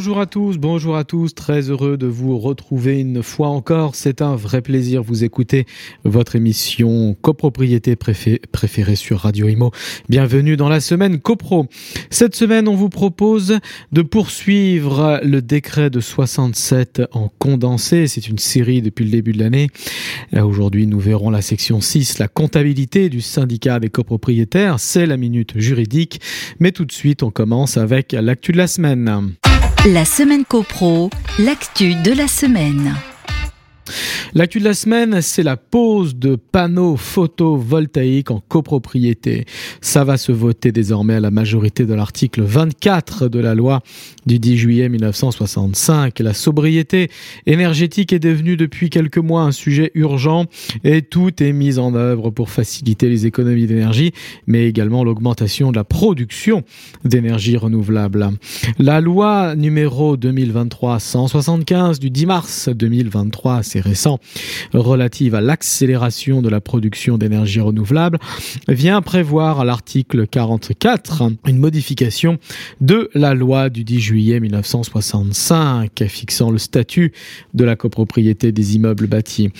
Bonjour à tous, bonjour à tous, très heureux de vous retrouver une fois encore. C'est un vrai plaisir vous écouter votre émission copropriété préférée sur Radio Imo. Bienvenue dans la semaine copro. Cette semaine, on vous propose de poursuivre le décret de 67 en condensé. C'est une série depuis le début de l'année. Aujourd'hui, nous verrons la section 6, la comptabilité du syndicat des copropriétaires. C'est la minute juridique. Mais tout de suite, on commence avec l'actu de la semaine. La semaine copro, l'actu de la semaine. L'actu de la semaine, c'est la pose de panneaux photovoltaïques en copropriété. Ça va se voter désormais à la majorité de l'article 24 de la loi du 10 juillet 1965. La sobriété énergétique est devenue depuis quelques mois un sujet urgent et tout est mis en œuvre pour faciliter les économies d'énergie, mais également l'augmentation de la production d'énergie renouvelable. La loi numéro 2023-175 du 10 mars 2023, c'est récent, relative à l'accélération de la production d'énergie renouvelable vient prévoir à l'article 44 une modification de la loi du 10 juillet 1965 fixant le statut de la copropriété des immeubles bâtis.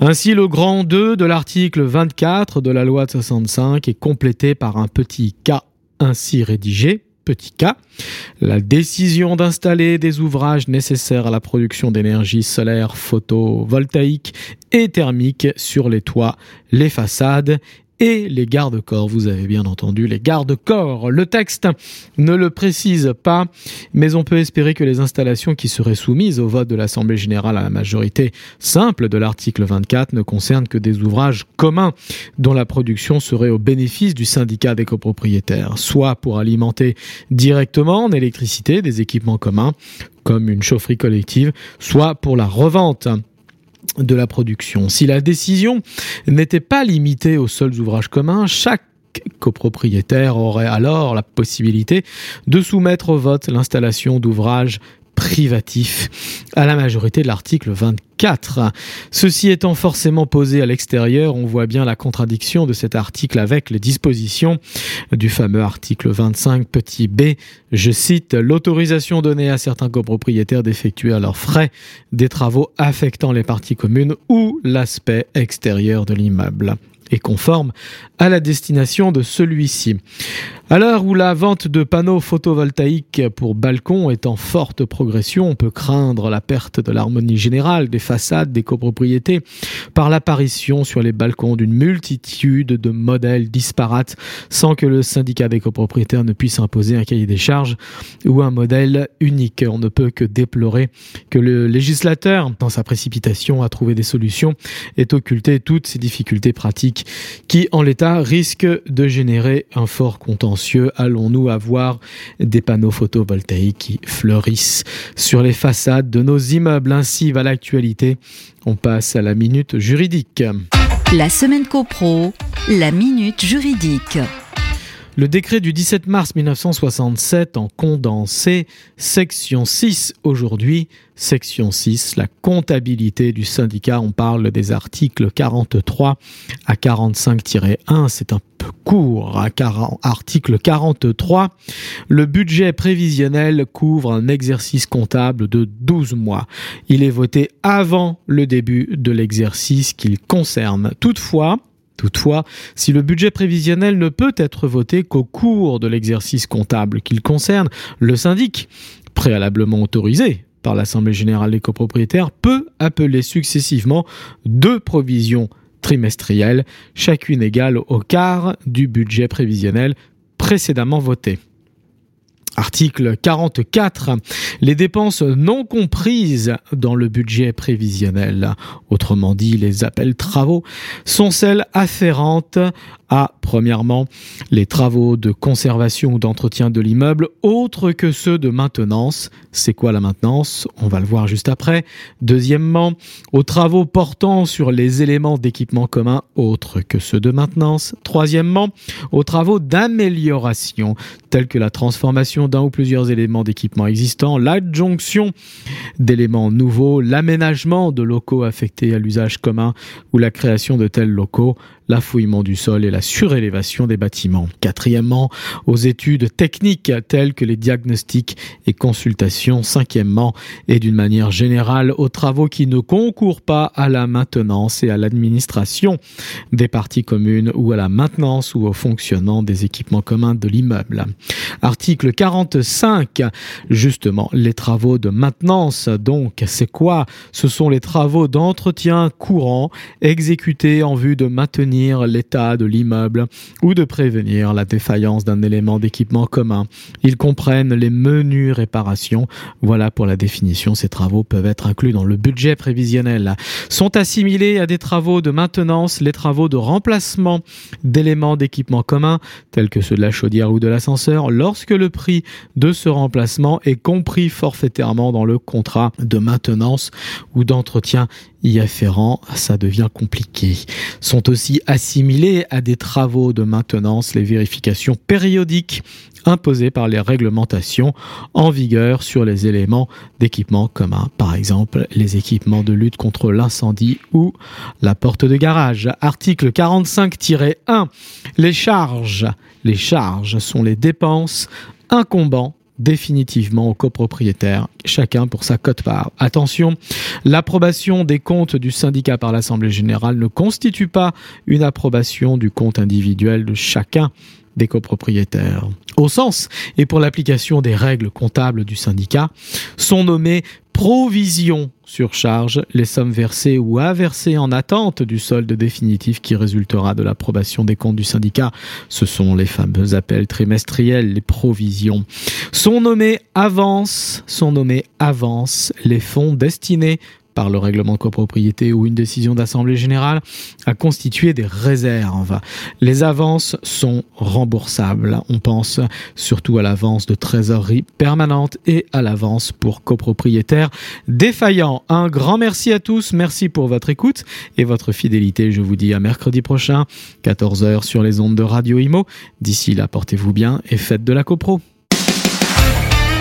Ainsi, le grand 2 de l'article 24 de la loi de 65 est complété par un petit cas ainsi rédigé petit cas, la décision d'installer des ouvrages nécessaires à la production d'énergie solaire photovoltaïque et thermique sur les toits, les façades et les gardes-corps. Vous avez bien entendu les gardes-corps. Le texte ne le précise pas, mais on peut espérer que les installations qui seraient soumises au vote de l'Assemblée générale à la majorité simple de l'article 24 ne concernent que des ouvrages communs dont la production serait au bénéfice du syndicat des copropriétaires, soit pour alimenter directement en électricité des équipements communs comme une chaufferie collective, soit pour la revente de la production. Si la décision n'était pas limitée aux seuls ouvrages communs, chaque copropriétaire aurait alors la possibilité de soumettre au vote l'installation d'ouvrages privatif à la majorité de l'article 24. Ceci étant forcément posé à l'extérieur, on voit bien la contradiction de cet article avec les dispositions du fameux article 25 petit b. Je cite l'autorisation donnée à certains copropriétaires d'effectuer à leurs frais des travaux affectant les parties communes ou l'aspect extérieur de l'immeuble est conforme à la destination de celui-ci. À l'heure où la vente de panneaux photovoltaïques pour balcons est en forte progression, on peut craindre la perte de l'harmonie générale des façades des copropriétés par l'apparition sur les balcons d'une multitude de modèles disparates sans que le syndicat des copropriétaires ne puisse imposer un cahier des charges ou un modèle unique. On ne peut que déplorer que le législateur, dans sa précipitation à trouver des solutions, ait occulté toutes ces difficultés pratiques qui, en l'état, risquent de générer un fort contentieux allons-nous avoir des panneaux photovoltaïques qui fleurissent sur les façades de nos immeubles? Ainsi va l'actualité. On passe à la minute juridique. La semaine copro, la minute juridique. Le décret du 17 mars 1967 en condensé, section 6 aujourd'hui, section 6, la comptabilité du syndicat, on parle des articles 43 à 45-1, c'est un peu court, à article 43, le budget prévisionnel couvre un exercice comptable de 12 mois. Il est voté avant le début de l'exercice qu'il concerne. Toutefois, Toutefois, si le budget prévisionnel ne peut être voté qu'au cours de l'exercice comptable qu'il concerne, le syndic, préalablement autorisé par l'Assemblée générale des copropriétaires, peut appeler successivement deux provisions trimestrielles, chacune égale au quart du budget prévisionnel précédemment voté. Article 44. Les dépenses non comprises dans le budget prévisionnel, autrement dit les appels travaux, sont celles afférentes à, premièrement, les travaux de conservation ou d'entretien de l'immeuble autres que ceux de maintenance. C'est quoi la maintenance? On va le voir juste après. Deuxièmement, aux travaux portant sur les éléments d'équipement commun autres que ceux de maintenance. Troisièmement, aux travaux d'amélioration tels que la transformation d'un ou plusieurs éléments d'équipement existants, l'adjonction d'éléments nouveaux, l'aménagement de locaux affectés à l'usage commun ou la création de tels locaux, l'affouillement du sol et la surélévation des bâtiments. Quatrièmement, aux études techniques telles que les diagnostics et consultations. Cinquièmement, et d'une manière générale, aux travaux qui ne concourent pas à la maintenance et à l'administration des parties communes ou à la maintenance ou au fonctionnement des équipements communs de l'immeuble. Article 45, justement, les travaux de maintenance. Donc, c'est quoi? Ce sont les travaux d'entretien courant exécutés en vue de maintenir l'état de l'immeuble ou de prévenir la défaillance d'un élément d'équipement commun. Ils comprennent les menus réparations. Voilà pour la définition. Ces travaux peuvent être inclus dans le budget prévisionnel. Sont assimilés à des travaux de maintenance les travaux de remplacement d'éléments d'équipement commun tels que ceux de la chaudière ou de l'ascenseur lorsque le prix de ce remplacement est compris forfaitairement dans le contrat de maintenance ou d'entretien y afférent, ça devient compliqué. Sont aussi assimilés à des travaux de maintenance les vérifications périodiques imposées par les réglementations en vigueur sur les éléments d'équipement commun, par exemple les équipements de lutte contre l'incendie ou la porte de garage. Article 45-1. Les charges. Les charges sont les dépenses incombant définitivement aux copropriétaires, chacun pour sa cote-part. Attention, l'approbation des comptes du syndicat par l'Assemblée générale ne constitue pas une approbation du compte individuel de chacun des copropriétaires. Au sens et pour l'application des règles comptables du syndicat, sont nommés provision sur charge les sommes versées ou inversées en attente du solde définitif qui résultera de l'approbation des comptes du syndicat. Ce sont les fameux appels trimestriels, les provisions. Sont nommés avance, sont nommés avance les fonds destinés par le règlement de copropriété ou une décision d'assemblée générale, à constituer des réserves. Les avances sont remboursables. On pense surtout à l'avance de trésorerie permanente et à l'avance pour copropriétaires défaillants. Un grand merci à tous. Merci pour votre écoute et votre fidélité. Je vous dis à mercredi prochain, 14h sur les ondes de Radio Imo. D'ici là, portez-vous bien et faites de la copro.